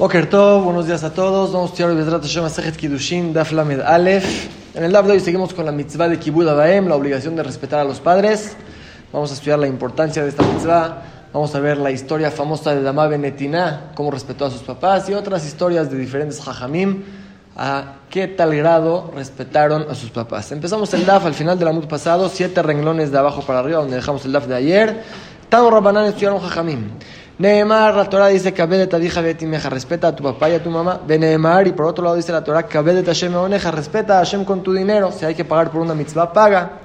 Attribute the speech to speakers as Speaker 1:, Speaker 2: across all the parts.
Speaker 1: Boker Tov, buenos días a todos. Vamos a estudiar Bezrat Hashem Asejet Kiddushin, Daf Lamed Aleph. En el Daf de hoy seguimos con la mitzvah de Kibud Abaem, la obligación de respetar a los padres. Vamos a estudiar la importancia de esta mitzvah. Vamos a ver la historia famosa de Dama Benetina, cómo respetó a sus papás y otras historias de diferentes hajamim, a qué tal grado respetaron a sus papás. Empezamos el Daf al final del amud pasado, siete renglones de abajo para arriba, donde dejamos el Daf de ayer. Tano Rabbanan estudiaron hajamim. Neemar, la Torah dice, Kabedet adija betimeja, respeta a tu papá y a tu mamá. Neemar, y por otro lado dice la Torah, Kabedet Hashem oneja, respeta a Hashem con tu dinero. Si hay que pagar por una mitzvah, paga.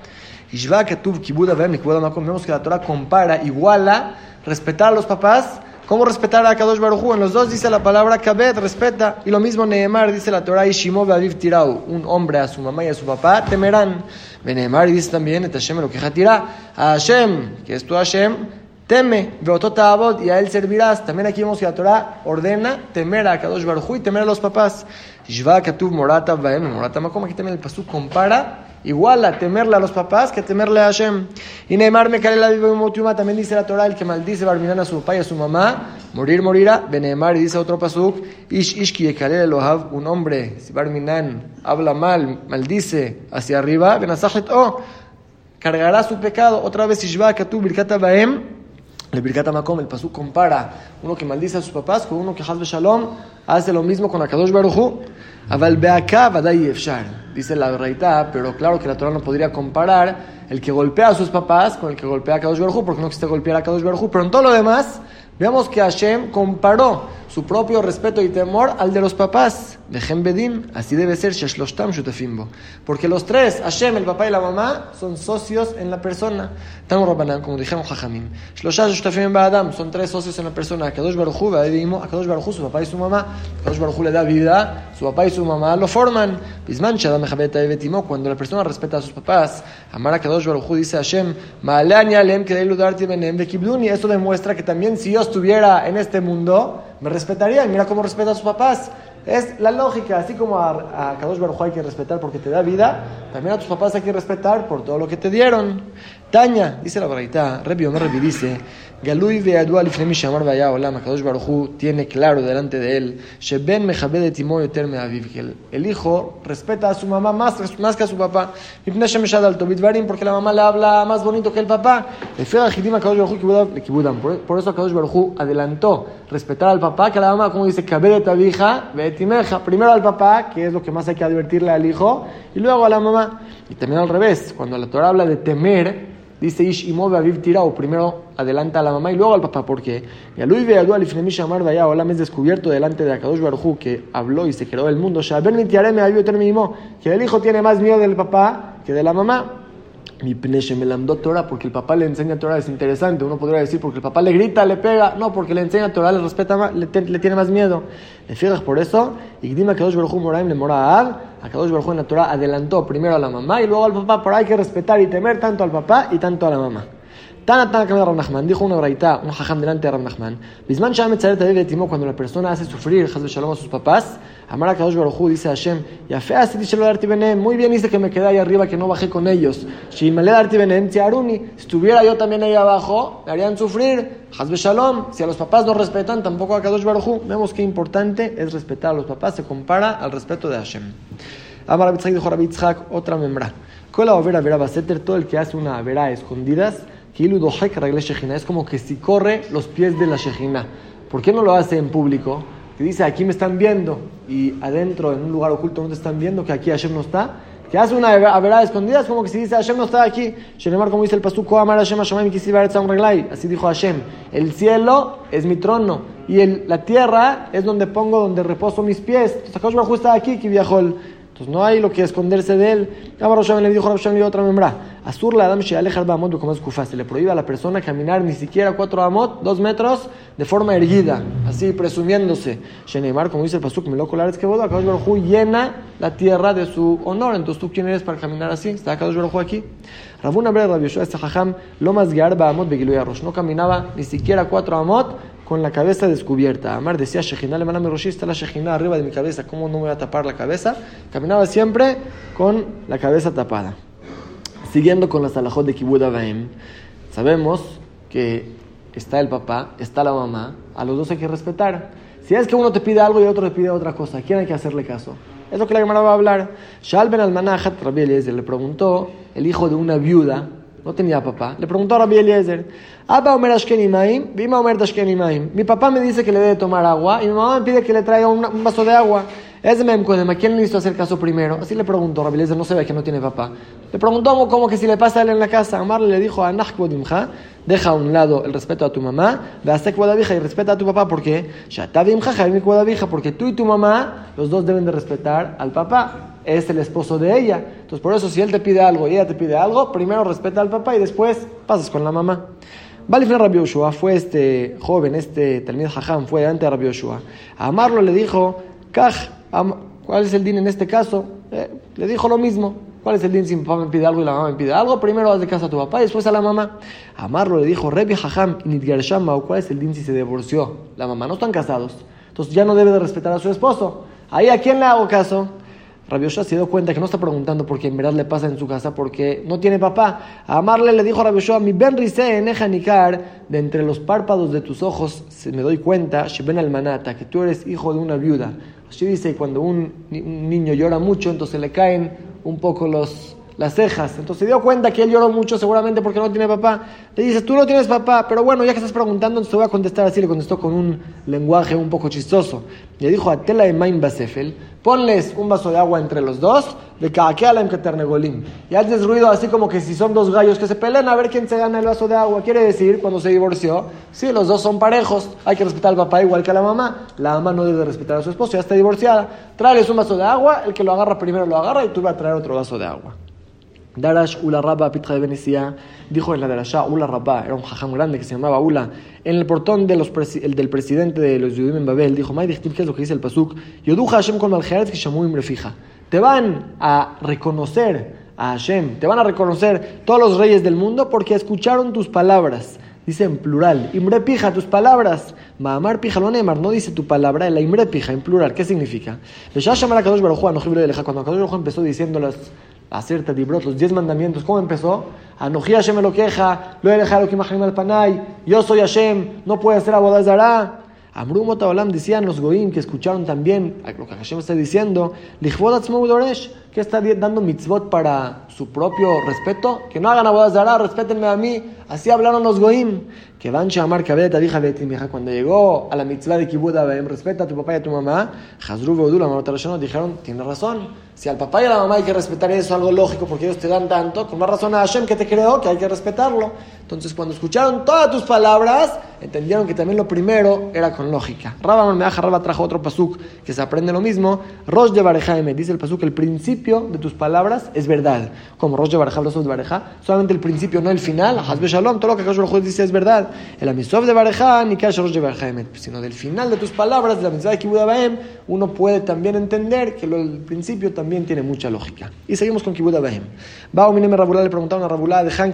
Speaker 1: Ishva Ketuv Kibuda Vem, vemos que la Torah compara, iguala, respetar a los papás, como respetar a Kadosh Baruchu. En los dos dice la palabra Kabed, respeta. Y lo mismo Neemar, dice la Torah, Ishimo Aviv Tirau, un hombre a su mamá y a su papá, temerán. Neemar, y dice también, Et Hashem lo que tira, a Hashem, que es tu Hashem, Teme, Beototabot, y a él servirás. También aquí vemos que la Torah ordena temer a Kadosh Baruj y temer a los papás. Shva Katuv Morata Baem, Morata Makom, aquí también el Pasú compara igual a temerle a los papás que temerle a Hashem. Y Neymar me la Motiuma, también dice la Torah, el que maldice Barminan a su papá y a su mamá, morir morirá. Benemar, y dice otro pasuk, Ish Ishki Ekalel Elohav, un hombre, si Barminan habla mal, maldice hacia arriba, Benazachet, oh, cargará su pecado. Otra vez, Ishva Katuv Birkata Baem, el Birkat Makom, el Pasuk compara uno que maldice a sus papás con uno que Hazbe Shalom hace lo mismo con Akadosh Baruchu. Aval Vadai Efshar. Dice la Reita, pero claro que la Torah no podría comparar el que golpea a sus papás con el que golpea a Kadosh Baruchu, porque no existe golpear a Kadosh Baruchu. Pero en todo lo demás, Veamos que Hashem comparó su propio respeto y temor al de los papás. De Bedim, así debe ser Shashloshtam Shutafimbo. Porque los tres, Hashem, el papá y la mamá, son socios en la persona. Tamo Rabbanan, como dijeron Jajamim. Shloshah Shutafim Adam, son tres socios en la persona. Kadosh Baruchu, Kadosh Baruchu, su papá y su mamá. Kadosh Baruchu le da vida, su papá y su mamá lo forman. Bisman Shadam cuando la persona respeta a sus papás. Amara Kadosh Baruchu dice Hashem, Ma'alani Alem Kedelu Darti Benem Bekibduni. Eso demuestra que también si yo estuviera en este mundo, me respetaría. Y mira cómo respeta a sus papás. Es la lógica, así como a, a Kadosh Baruj hay que respetar porque te da vida, también a tus papás hay que respetar por todo lo que te dieron. Taña, dice la Baraita, Rebi Omer Rebi dice, Galui ve'adua lifnei shamar vaya olam, Kadosh Baruj tiene claro delante de él, Sheben mechabed timo yoter me'aviv, que el hijo respeta a su mamá más, más que a su papá, Mipnei shemeshad al tobitvarim, porque la mamá le habla más bonito que el papá, por eso Kadosh Baruj adelantó respetar al papá que a la mamá, como dice, Kabed hija, timeja, primero al papá, que es lo que más hay que advertirle al hijo, y luego a la mamá. Y también al revés, cuando la Torah habla de temer, dice Ish imove aviv tirao, primero adelanta a la mamá y luego al papá, porque Yalui veadu alifnemi shamar vaya, hola, me es descubierto delante de Akadosh Baruchu que habló y se creó el mundo, Shaber mitiareme aviv que el hijo tiene más miedo del papá que de la mamá. Torah, porque el papá le enseña Torah, es interesante. Uno podría decir, porque el papá le grita, le pega. No, porque le enseña Torah, le respeta más, le, tiene más miedo. Le fijas por eso. Y dime que Kadosh Baruj Moraim le mora a Kadosh Baruj en la Torah adelantó primero a la mamá y luego al papá. Por hay que respetar y temer tanto al papá y tanto a la mamá. Tana Tana Kamel Nachman, dijo una braita, un jajam delante de Rab Nachman, Bisman Sham Etzaret Aviv Etimo, cuando la persona hace sufrir, Hazbe Shalom a sus papás, Amar a Kadosh Baruchu, dice Hashem, ya fea así dice lo de muy bien dice que me quedé ahí arriba, que no bajé con ellos. Si me le Arti Benem, Tiaruni, si estuviera yo también ahí abajo, me harían sufrir, Hazbe Shalom, si a los papás no respetan, tampoco a Kadosh Baruchu, vemos qué importante es respetar a los papás, se compara al respeto de Hashem. Amar Abitzhak dijo Rabitzhak, otra membra. Kola Overa Vera Baseter, todo el que hace una vera escondidas, es como que si corre los pies de la Shejina. ¿Por qué no lo hace en público? Que dice, aquí me están viendo y adentro, en un lugar oculto, no te están viendo, que aquí Hashem no está. Que hace una vereda escondida, es como que si dice, Hashem no está aquí. como dice el Hashem Así dijo Hashem, el cielo es mi trono y el, la tierra es donde pongo, donde reposo mis pies. Entonces, Akash está aquí, que viajó entonces no hay lo que esconderse de él. le dijo a otra membra. Azur la Adam como Se le prohíbe a la persona caminar ni siquiera cuatro amot, dos metros, de forma erguida, así presumiéndose. Sheneimar, como dice el Pasuk, me loco es que boda, Kadosh Baruj llena la tierra de su honor. Entonces tú quién eres para caminar así? Está Kadosh Baruj aquí. Rabuna Bre Rabbi Yoshua este jajam, lo más ba amot No caminaba ni siquiera cuatro amot con la cabeza descubierta. Amar decía Shejina, le mi está la Shejina arriba de mi cabeza, ¿cómo no me voy a tapar la cabeza? Caminaba siempre con la cabeza tapada. Siguiendo con las alajot de Kibud Abaim, sabemos que está el papá, está la mamá, a los dos hay que respetar. Si es que uno te pide algo y el otro te pide otra cosa, ¿quién hay que hacerle caso? Es lo que la Gemara va a hablar. Shal ben al-Manahat, Rabbi le preguntó, el hijo de una viuda, no tenía papá, le preguntó a Rabbi Eliezer, Abba Omer Ashkenimaim, Bima Omer Ashkenimaim. Mi papá me dice que le debe tomar agua y mi mamá me pide que le traiga un vaso de agua. Es ¿a quién le hizo hacer caso primero? Así le preguntó, Rabbi no se ve que no tiene papá. Le preguntó como que si le pasa a él en la casa. Amarle le dijo, deja a un lado el respeto a tu mamá, y respeta a tu papá, porque porque tú y tu mamá, los dos deben de respetar al papá. Es el esposo de ella. Entonces, por eso, si él te pide algo y ella te pide algo, primero respeta al papá y después pasas con la mamá. Valifne Rabbi Yoshua fue este joven, este Talmid Jajam, fue delante de Rabbi Yoshua. A Amarlo le dijo, ¿Cuál es el din en este caso? Eh, le dijo lo mismo. ¿Cuál es el din si mi papá me pide algo y la mamá me pide algo? Primero vas de casa a tu papá y después a la mamá. Amarlo le dijo, Rebi Hajam, ¿cuál es el din si se divorció? La mamá no están casados. Entonces ya no debe de respetar a su esposo. Ahí a quién le hago caso? Rabbi se dio cuenta que no está preguntando porque en verdad le pasa en su casa porque no tiene papá. A Amarle le dijo a mi ben rise nikar, de entre los párpados de tus ojos me doy cuenta, Sheben al manata, que tú eres hijo de una viuda. Así dice, cuando un, niño llora mucho, entonces le caen un poco los, las cejas. Entonces se dio cuenta que él lloró mucho seguramente porque no tiene papá. Le dice, tú no tienes papá, pero bueno, ya que estás preguntando, te voy a contestar así. Le contestó con un lenguaje un poco chistoso. Le dijo a Tela de Main Basefel, ponles un vaso de agua entre los dos, de Kaakealam que Ternegolim. Y haces ruido así como que si son dos gallos que se pelean a ver quién se gana el vaso de agua. Quiere decir, cuando se divorció, sí, los dos son parejos, hay que respetar al papá igual que a la mamá. La mamá no debe respetar a su esposo, ya está divorciada. Tráeles un vaso de agua, el que lo agarra primero lo agarra y tú vas a traer otro vaso de agua. Darash Ula Rabba Pitra de Venecia dijo en la Darashá Ula Rabba, era un jajam grande que se llamaba Ula, en el portón de del presidente de los Yudim en Babel, dijo, ¿qué es lo que dice el Pasuk? Yoduja Hashem con Maljeretz que llamó refija. Te van a reconocer a Hashem, te van a reconocer todos los reyes del mundo porque escucharon tus palabras. Dice en plural, Imre pija, tus palabras. Maamar pija lo no dice tu palabra, la Imre pija en plural. ¿Qué significa? Cuando Kadosh empezó diciendo las hacer tadibrot, los diez mandamientos. ¿Cómo empezó? Anoji Hashem lo queja, lo dejado que al panay, yo soy Hashem, no puede hacer abodazara. Amrum Otaolam decían los goim que escucharon también lo que Hashem está diciendo, que está dando mitzvot para su propio respeto, que no hagan abodazara, respétenme a mí, así hablaron los goim. Que van a Kabeta dijo cuando llegó a la mitzvah de Kibbutz respeta a tu papá y a tu mamá, Hazru Veudula, dijeron, tiene razón. Si al papá y a la mamá hay que respetar eso, algo lógico, porque ellos te dan tanto, con más razón a Hashem que te creó, que hay que respetarlo. Entonces, cuando escucharon todas tus palabras, entendieron que también lo primero era con lógica. Rabba Meaja Rabba trajo otro pasuk que se aprende lo mismo. Rosh de Barejaime, dice el pasuk, el principio de tus palabras es verdad. Como Rosh de Bareja, de Bareja, solamente el principio, no el final. Hazbe Shalom, todo lo que Akash dice es verdad. El Amisov de Bareja, ni Kash Rosh Barejaime, sino del final de tus palabras, de la mitzvah de Kibbutz uno puede también entender que lo, el principio también tiene mucha lógica. Y seguimos con Kibbutz Abahem. Bao Mineme Rabulá le preguntaron a Rabulá de Han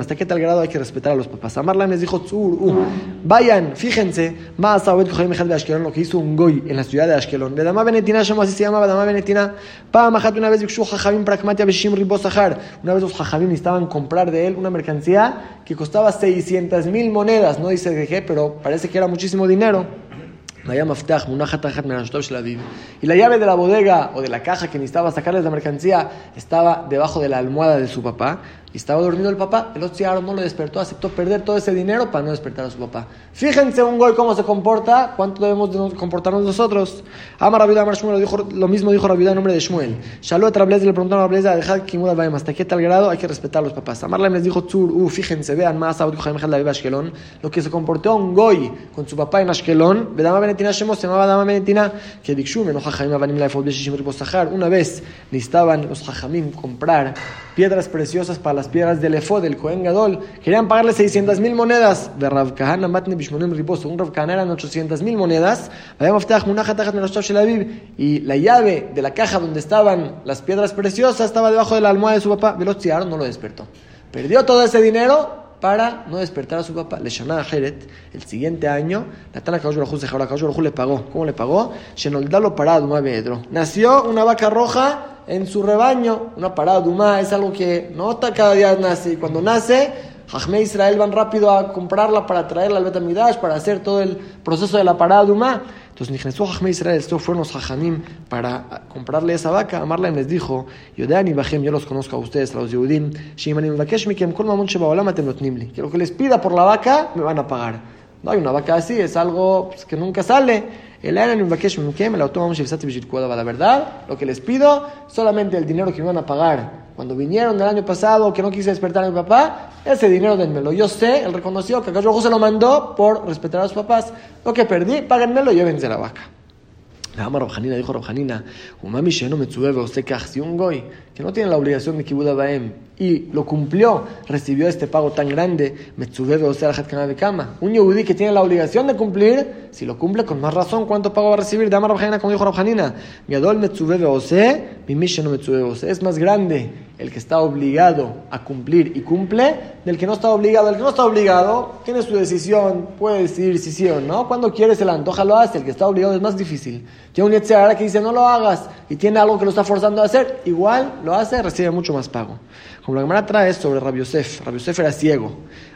Speaker 1: ¿hasta qué tal grado hay que respetar a los papás? Amarlam les dijo, Tzur, uh, vayan, fíjense, más de Ashkelon, lo que hizo un goy en la ciudad de Ashkelon. De Dama Benetina, así se llama, Dama Benetina, una vez Bikshu Jajamim Pragmatia Beshim Ribosahar. Una vez los Jajamim estaban comprar de él una mercancía que costaba 600 mil monedas, no dice de qué, pero parece que era muchísimo dinero. Y la llave de la bodega o de la caja que necesitaba sacarles la mercancía estaba debajo de la almohada de su papá. Y estaba dormido el papá, el otro no lo despertó, aceptó perder todo ese dinero para no despertar a su papá. Fíjense un gol cómo se comporta, cuánto debemos de comportarnos nosotros. Ama Rabida Amar Shmuel, dijo, lo mismo dijo Rabida en nombre de Shmuel. Shalot Trablez le preguntaron a Rablez, dejad Kimud Baem, hasta qué tal grado hay que respetar a los papás. Amar les dijo, Tzur, uh, fíjense, vean más a lo que se comportó un goy con su papá en Ashkelon, Vedama Benetina Shemos, se llamaba Dama Benetina, que Dikshum, no Jajaim Avanim la Una vez necesitaban los Jajamim comprar piedras preciosas para las piedras del efod del Cohen Gadol. Querían pagarle 600 mil monedas. De Rav Kahana Matne Bishmonim Riposo. Un Rav Kahana eran 800 mil monedas. Y la llave de la caja donde estaban las piedras preciosas estaba debajo de la almohada de su papá. Veloz no lo despertó. Perdió todo ese dinero para no despertar a su papá. Le a Jeret, el siguiente año, Natana Kaush le pagó. ¿Cómo le pagó? Shenoldalo parado, Nació una vaca roja en su rebaño. Una parada Duma es algo que no cada día nace. Y cuando nace, Jajme Israel van rápido a comprarla para traerla al Betamidash, para hacer todo el proceso de la parada Duma. Entonces Entonces, Israel, estos fueron los Jajamim para comprarle esa vaca. Amarla les dijo, Yodeani Bajem, yo los conozco a ustedes, a los Yehudim, Shimanim Bakesh Mikem, Kol Mamon Shebaolam Atem Notnimli. Que lo que les pida por la vaca, me van a pagar. No hay una vaca así, es algo pues, que nunca sale. El la verdad, lo que les pido, solamente el dinero que me van a pagar cuando vinieron el año pasado, que no quise despertar a mi papá, ese dinero denmelo. Yo sé, él reconoció que Akash se lo mandó por respetar a sus papás. Lo que perdí, páguenmelo y llévense la vaca. La ama Rabjanina dijo Rabjanina, Umami Sheno Metzueve, usted que un goy, que no tiene la obligación de Kibbutz Baem, y lo cumplió, recibió este pago tan grande, de cama. Un yehudí que tiene la obligación de cumplir, si lo cumple con más razón, ¿cuánto pago va a recibir? De Amar Rabjanina, como dijo Rabjanina, es más grande el que está obligado a cumplir y cumple, del que no está obligado. El que no está obligado tiene su decisión, puede decir si sí o no. Cuando quiere se la antoja, lo hace. El que está obligado es más difícil. Tiene un Yetzirah que dice no lo hagas y tiene algo que lo está forzando a hacer, igual lo hace, recibe mucho más pago. Como la Gemara trae sobre Rabbi Yosef era ciego.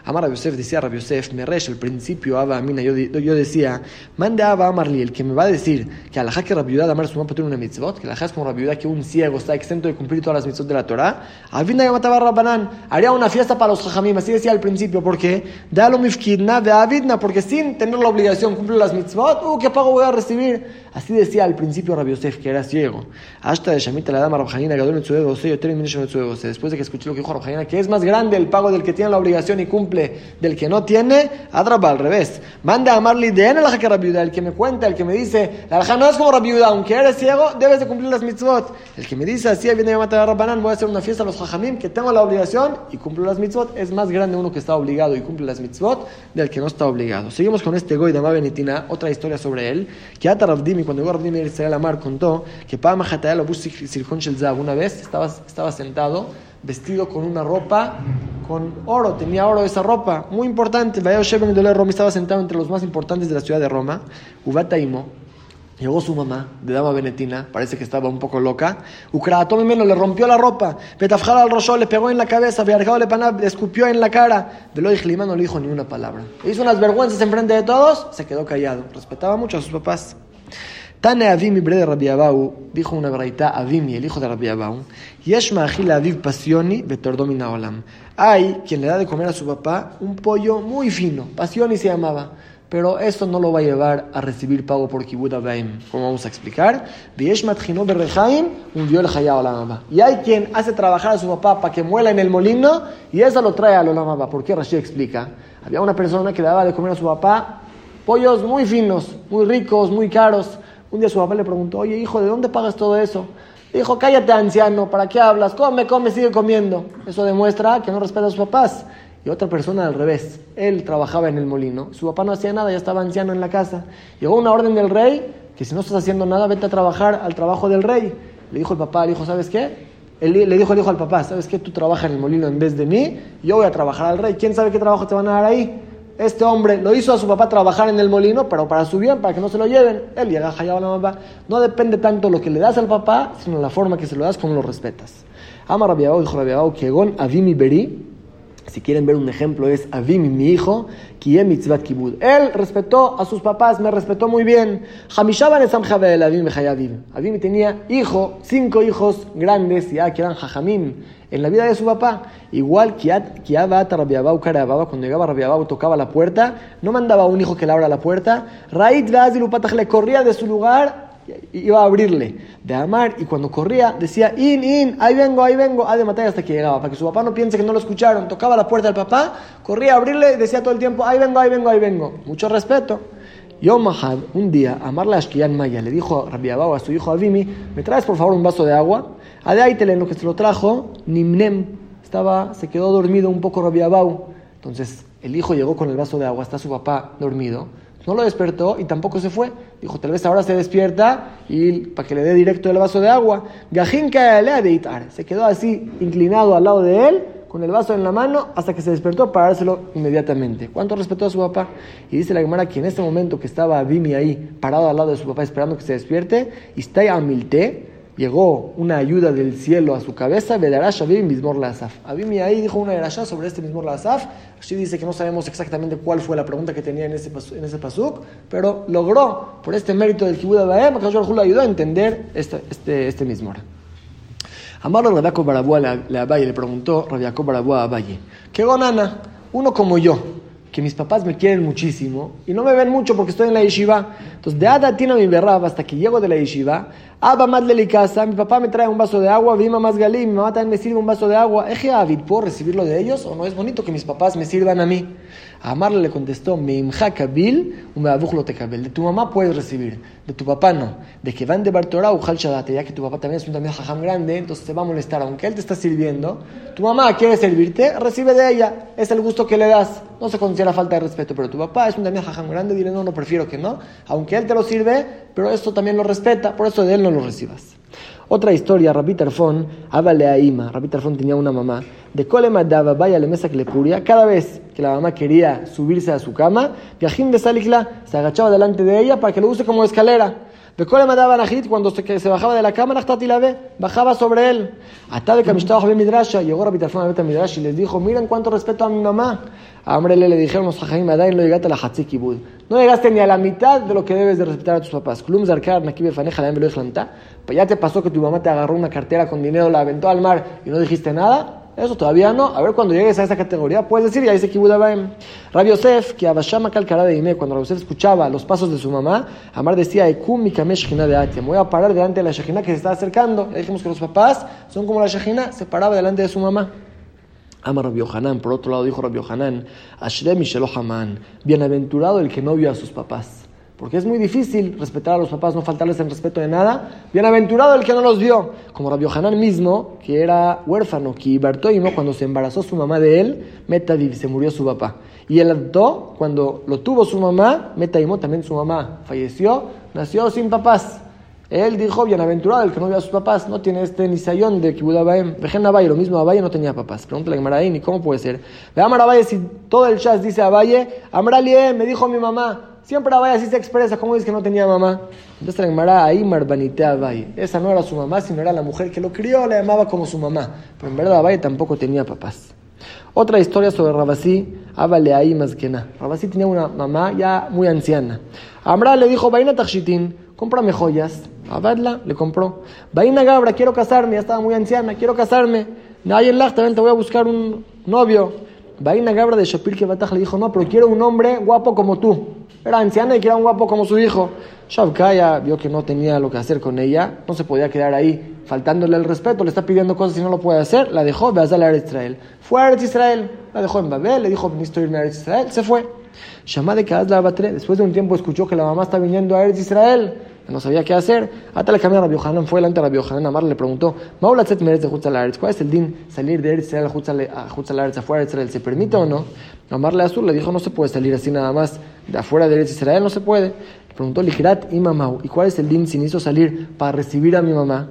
Speaker 1: Amar Rabbi Yosef decía Rabbi Yosef, me resh, al principio, Abba Amina, yo, yo decía, mande a Abba Amarli, el que me va a decir que alajá que Rabbi Yudá Amar su mamá tiene una mitzvot, que alajá es como Rabbi Yudá que un ciego está exento de cumplir todas las mitzvot de la Torah, Avina Yamataba Rabbanán, haría una fiesta para los jajamim, así decía al principio, porque Dalo mifkidna de Avidna, porque sin tener la obligación cumplir las mitzvot, uh, ¿qué pago voy a recibir? Así decía al principio Rabbi Yosef, que era ciego. Hasta de Shamita la dama Rabjanina, Gadol Metzuego, yo terminé después de que escuché lo que dijo Rabjanina, que es más grande el pago del que tiene la obligación y cumple del que no tiene, Adraba al revés. Manda a Marli de en el que Rabbi el que me cuenta, el que me dice, la no es como Rabbi aunque eres ciego, debes de cumplir las mitzvot. El que me dice, así viene a matar a Rabbanan, voy a hacer una fiesta a los Jajamim, que tengo la obligación y cumplo las mitzvot, es más grande uno que está obligado y cumple las mitzvot del que no está obligado. Seguimos con este Goy de Benitina, otra historia sobre él, que Ata cuando llegó Rabdimi Israel Amar, contó que Pama Hatayal Shelzab, una vez estaba sentado, vestido con una ropa con oro, tenía oro esa ropa, muy importante. Vaya Sheben de Roma estaba sentado entre los más importantes de la ciudad de Roma, Ubataimo. Llegó su mamá, de dama venetina, parece que estaba un poco loca. menos le rompió la ropa. Betafjala al le pegó en la cabeza. Viarjado le le escupió en la cara. De lo no le dijo ni una palabra. Hizo unas vergüenzas en frente de todos, se quedó callado. Respetaba mucho a sus papás. Tane Avimi bre de Rabbi Abau, dijo una braita Avimi, el hijo de Rabbi Abau, Yesh ma'achil aviv pasioni betordomina olam. Hay quien le da de comer a su papá un pollo muy fino, pasioni se llamaba, pero esto no lo va a llevar a recibir pago por kibud abaim, como vamos a explicar. Y hay quien hace trabajar a su papá para que muela en el molino y eso lo trae al olam ¿Por qué Rashi explica? Había una persona que daba de comer a su papá pollos muy finos, muy ricos, muy caros. Un día su papá le preguntó, oye hijo, ¿de dónde pagas todo eso? Dijo, cállate anciano, ¿para qué hablas? Come, come, sigue comiendo. Eso demuestra que no respeta a sus papás. Y otra persona al revés, él trabajaba en el molino, su papá no hacía nada, ya estaba anciano en la casa. Llegó una orden del rey, que si no estás haciendo nada, vete a trabajar al trabajo del rey. Le dijo el papá al hijo, ¿sabes qué? Le dijo el hijo al papá, ¿sabes qué? Tú trabajas en el molino en vez de mí, yo voy a trabajar al rey. ¿Quién sabe qué trabajo te van a dar ahí? Este hombre lo hizo a su papá trabajar en el molino, pero para su bien, para que no se lo lleven. Él llega a la mamá. No depende tanto lo que le das al papá, sino la forma que se lo das, como lo respetas. Ama Rabiabao, dijo Rabiabao, que Avimi Beri, si quieren ver un ejemplo, es Avimi, mi hijo, Kiem Mitzvat Kibud. Él respetó a sus papás, me respetó muy bien. Hamishaban Esam Javel Avimi Avimi tenía hijo, cinco hijos grandes, ya que eran Jajamim en la vida de su papá. Igual que Rabiabau Karababa, cuando llegaba Rabiabau tocaba la puerta, no mandaba a un hijo que le abra la puerta. Raid le corría de su lugar iba a abrirle de Amar y cuando corría decía in, in, ahí vengo, ahí vengo, a de matar hasta que llegaba, para que su papá no piense que no lo escucharon. Tocaba la puerta del papá, corría a abrirle decía todo el tiempo, ahí vengo, ahí vengo, ahí vengo. Mucho respeto. Yom Mahad, un día, Amar la Maya le dijo a Rabiabau a su hijo Avimi, ¿me traes por favor un vaso de agua? Adeaitele, en lo que se lo trajo, Nimnem, estaba, se quedó dormido un poco Rabiabau. Entonces el hijo llegó con el vaso de agua, está su papá dormido, no lo despertó y tampoco se fue. Dijo, tal vez ahora se despierta y para que le dé directo el vaso de agua. Se quedó así, inclinado al lado de él, con el vaso en la mano, hasta que se despertó para dárselo inmediatamente. ¿Cuánto respetó a su papá? Y dice la Gemara que en ese momento que estaba Bimi ahí, parado al lado de su papá, esperando que se despierte, y está Amilte, llegó una ayuda del cielo a su cabeza, Vedarash Abim Mismor Asaf. Abim ahí dijo una derashá sobre este Mismor Asaf. Así dice que no sabemos exactamente cuál fue la pregunta que tenía en ese, en ese pasuk, pero logró, por este mérito del Kibud Abaem, que le ayudó a entender este, este, este Mismor. Amaro Rabiaco Barabúa le Abaye le preguntó Rabiaco Barabúa a Abaye, ¿qué gonana? Uno como yo, que mis papás me quieren muchísimo y no me ven mucho porque estoy en la yeshiva. Entonces, de Ada tiene mi berrab hasta que llego de la yeshiva, Abba más casa, mi papá me trae un vaso de agua, Vima más galí, mi mamá también me sirve un vaso de agua. Eje Avid, ¿puedo recibirlo de ellos o no es bonito que mis papás me sirvan a mí? Amarle le contestó, me kabil, me De tu mamá puedes recibir, de tu papá no. De que van de Bartorá o ya que tu papá también es un también jajam grande, entonces te va a molestar. Aunque él te está sirviendo, tu mamá quiere servirte, recibe de ella. Es el gusto que le das. No se considera falta de respeto, pero tu papá es un también jajam grande, dile no, no prefiero que no. Aunque él te lo sirve, pero esto también lo respeta, por eso de él no lo recibas. Otra historia, Rabbi Tarfón, hábale a Ima. Rabbi Tarfón tenía una mamá. De Colema daba vaya le mesa que le puría. Cada vez que la mamá quería subirse a su cama, Viajín de Salikla se agachaba delante de ella para que lo use como escalera. Cuando se, bajaba de la cama, la bajaba sobre él. Hasta de Midrasha, llegó Rabbi a Midrash y les dijo: Miren cuánto respeto a mi mamá. A Amrele le dijeron los Jajaim Adai, no llegaste a la. No ni a la mitad de lo que debes de respetar a tus papás. Klum Zarkar, Nakibe Faneja, pues ya te pasó que tu mamá te agarró una cartera con dinero, la aventó al mar y no dijiste nada. Eso todavía no. A ver, cuando llegues a esa categoría, puedes decir, ya dice Kibudabaim. Rabbi Yosef, que Abashama Kalkara de Ime, cuando Rabbi Yosef escuchaba los pasos de su mamá, Amar decía, Ekum mi de Atia. Me voy a parar delante de la Shejina que se está acercando. Ya dijimos que los papás son como la Shejina, se paraba delante de su mamá. Amar Rabbi Yohanan, por otro lado dijo Rabbi Yohanan, Ashrem Haman, bienaventurado el que no vio a sus papás. Porque es muy difícil respetar a los papás, no faltarles el respeto de nada. Bienaventurado el que no los vio. Como Rabbi Hanan mismo, que era huérfano, que no cuando se embarazó su mamá de él, Metadiv, se murió su papá. Y el Adó, cuando lo tuvo su mamá, Metadimo, también su mamá falleció, nació sin papás. Él dijo, bienaventurado el que no vio a sus papás, no tiene este nisayón de Kibud Abaem. Vejen Abaye, lo mismo Abaye no tenía papás. Pregúntale a Maraín, ¿y cómo puede ser? Ve a Abaye, si todo el chas dice Abaye, Amralie, me dijo mi mamá, Siempre Abaye así se expresa, ¿cómo dice que no tenía mamá? Entonces la Gemara ahí Marbanite Abaye. Esa no era su mamá, sino era la mujer que lo crió, le llamaba como su mamá. Pero en verdad Abaye tampoco tenía papás. Otra historia sobre Rabasí, Abale ahí más que nada. Rabasí tenía una mamá ya muy anciana. Amra le dijo, Vaina Tachitín, cómprame joyas. Abadla le compró. Vaina Gabra, quiero casarme, ya estaba muy anciana, quiero casarme. Nayen también te voy a buscar un novio. Vaina Gabra de Shapir que le dijo, no, pero quiero un hombre guapo como tú. Era anciana y que era un guapo como su hijo. Shavkaya vio que no tenía lo que hacer con ella, no se podía quedar ahí faltándole el respeto, le está pidiendo cosas y no lo puede hacer, la dejó, ve a Israel. Fue a Eretz Israel, la dejó en Babel, le dijo, necesito irme a Eretz Israel, se fue. Llamá de la Batre, después de un tiempo escuchó que la mamá está viniendo a Eretz Israel, no sabía qué hacer. Hasta le cambió a Rabbi Hanan, fue delante de Rabbi Hanan, Amar le preguntó, ¿cuál es el din salir de Eretz Israel a Hutzalaretz, afuera de Israel? ¿Se permite o no? Amarle a Azul le dijo, no se puede salir así nada más de afuera de Israel, no se puede. Le preguntó Ligirat y Mamau, ¿y cuál es el din si hizo salir para recibir a mi mamá?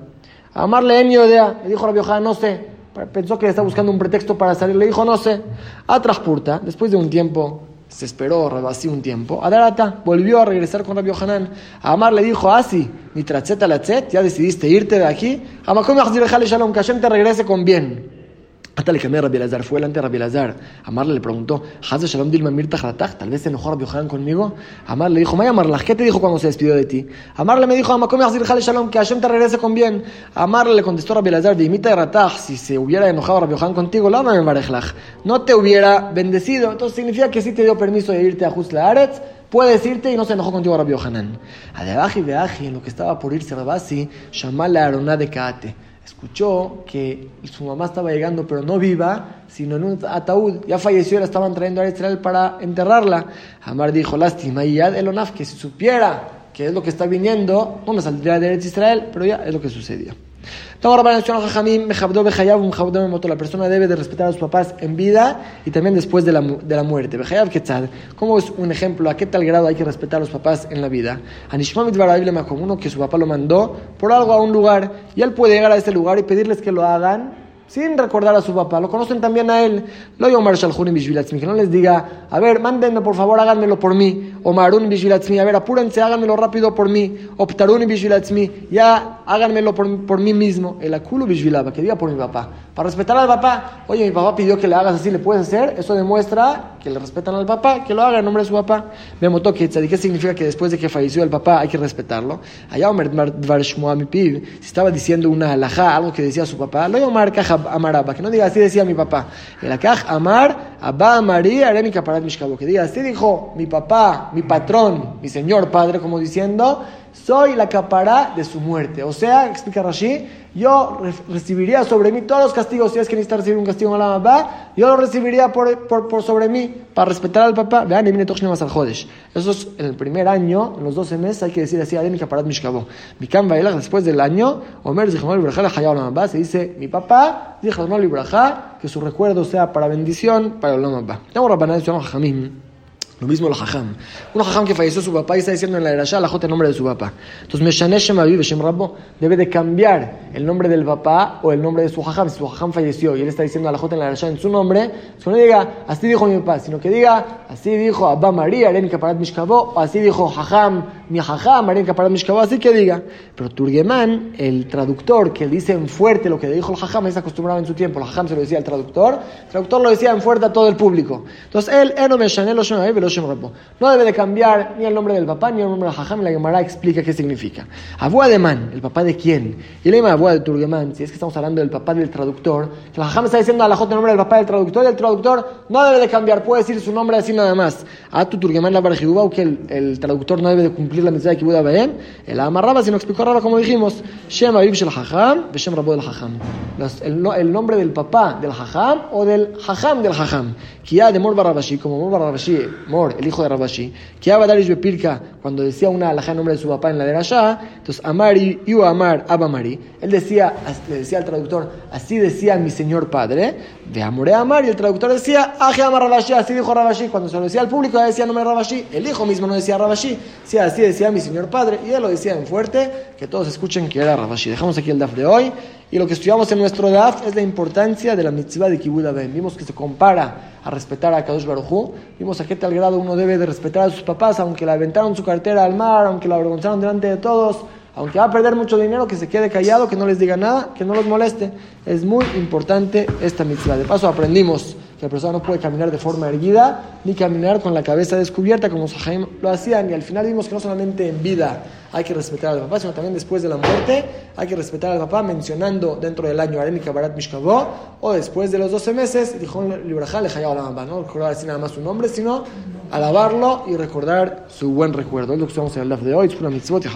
Speaker 1: Amarle en idea, le dijo Rabbi Hanan, no sé. Pensó que le estaba buscando un pretexto para salir, le dijo, no sé. A Traspurta, después de un tiempo, se esperó así un tiempo. Adarata volvió a regresar con Rabbi Hanan. A Amar le dijo, así, ni tracheta la ya decidiste irte de aquí. Amakom Shalom, que Hashem te regrese con bien. Hasta le cambié a Rabbi fue delante de Rabbi Lazar. Amar le preguntó, ¿Haze Shalom Dilma Tal vez se enojó Rabbi Hanan conmigo. Amar le dijo, Maya Marla, ¿qué te dijo cuando se despidió de ti? Amar le me dijo, Amakom Shalom, que Hashem te regrese con bien. Amar le contestó Rabbi Lazar, Dimita Rataj, si se hubiera enojado Rabbi Hanan contigo, lama marejlach. No te hubiera bendecido. Entonces significa que sí te dio permiso de irte a Jusla Aretz puedes irte y no se enojó contigo Rabbi Hanan. A de Aji de Aji, en lo que estaba por irse Rabasi, la aroná de Kaate escuchó que su mamá estaba llegando, pero no viva, sino en un ataúd. Ya falleció y la estaban trayendo a Israel para enterrarla. Amar dijo, lástima, y ya Elonaf, que si supiera qué es lo que está viniendo, no me saldría de Israel, pero ya es lo que sucedió. La persona debe de respetar a sus papás en vida y también después de la, de la muerte. ¿Cómo es un ejemplo? ¿A qué tal grado hay que respetar a los papás en la vida? Uno que su papá lo mandó por algo a un lugar y él puede llegar a ese lugar y pedirles que lo hagan sin recordar a su papá. Lo conocen también a él. Lo Omar que no les diga, a ver, mándenme por favor, háganmelo por mí. Omarun Bishvilatzmi, a ver, apúrense, háganmelo rápido por mí. Optarun Bishvilatzmi, ya háganmelo por, por mí mismo. El Akulu Bishvilaba, que diga por mi papá. Para respetar al papá, oye, mi papá pidió que le hagas así, ¿le puedes hacer? Eso demuestra que le respetan al papá, que lo haga en nombre de su papá. Vemos que ¿qué significa que después de que falleció el papá hay que respetarlo? Allá Omer Dvar si estaba diciendo una alajá, algo que decía su papá, lo Omar Amaraba, que no diga así decía mi papá. El Akaj Amar, Abba María, Aremika Parat Mishkabo, que diga así dijo mi papá, mi patrón, mi señor padre, como diciendo, soy la capará de su muerte. O sea, explica Rashi, yo recibiría sobre mí todos los castigos, si es que necesita recibir un castigo en la mamá, yo lo recibiría por, por, sobre mí, para respetar al papá. Vean, Eso es en el primer año, en los 12 meses, hay que decir así, mi Kaparat Mishkabo. Mikam Bailach, después del año, Omer Zichonol Ibrahá, la mamá, se dice, mi papá, Zichonol Ibrahá, que su recuerdo sea para bendición para el mamá. Tengo Rabbaná, se llama Jamim. Lo mismo el hajam. Un hajam que falleció su papá y está diciendo en la Erashá la jota el nombre de su papá. Entonces, Meshanesh Shemavi Shem Rabbo debe de cambiar el nombre del papá o el nombre de su hajam. Si su hajam falleció y él está diciendo a la jota en la Erashá en su nombre, que no diga así dijo mi papá, sino que diga así dijo Abba María, Aren Kaparat Mishkabo, o así dijo hajam, mi hajam, Aren Kaparat Mishkabo, así que diga. Pero Turgeman, el traductor que dice en fuerte lo que dijo el hajam, es acostumbrado en su tiempo. El hajam se lo decía al traductor, el traductor lo decía en fuerte a todo el público. Entonces, él, Eno Meshanel no debe de cambiar ni el nombre del papá ni el nombre del Jajam. La Gemara explica qué significa. Abua de Man, ¿el papá de quién? Y le llama Abua de Turgeman, si es que estamos hablando del papá del traductor. Que el Jajam está diciendo a la J el nombre del papá del traductor el traductor no debe de cambiar, puede decir su nombre así nada más. A tu Turgeman la o que el, el, traductor no debe de cumplir la mitzvah de Kibbutz Abaem. El Amarraba, si no explicó Raba como dijimos, Shem Abib Shel Jajam, Beshem Rabo del Jajam. El, nombre del papá del Jajam o del Jajam del Jajam. De Mor Barabashi, como Mor Barabashi, El hijo de Rabashi, que Abadarish Bepirka, cuando decía una alajá en nombre de su papá en la de allá, entonces Amari, Iu Amar, Abamari, él decía, le decía al traductor, así decía mi señor padre, de Amore Amar, y el traductor decía, Aje Amar Rabashi, así dijo Rabashi, cuando se lo decía al público, decía nombre Rabashi, el hijo mismo no decía Rabashi, decía así decía mi señor padre, y él lo decía en fuerte, que todos escuchen que era Rabashi. Dejamos aquí el DAF de hoy. Y lo que estudiamos en nuestro DAF es la importancia de la mitzvah de Kibbutz Vimos que se compara a respetar a Kadosh Baruj Vimos a qué tal grado uno debe de respetar a sus papás, aunque le aventaron su cartera al mar, aunque la avergonzaron delante de todos, aunque va a perder mucho dinero, que se quede callado, que no les diga nada, que no los moleste. Es muy importante esta mitzvah. De paso aprendimos que la persona no puede caminar de forma erguida, ni caminar con la cabeza descubierta como Sahaim lo hacían. Y al final vimos que no solamente en vida hay que respetar al papá, sino también después de la muerte hay que respetar al papá, mencionando dentro del año Arem Barat Mishkabó, o después de los 12 meses, dijo Librajá le la mamá, no recordar así nada más su nombre, sino alabarlo y recordar su buen recuerdo. Es lo que estamos en el DAF de hoy, es una mitzvot y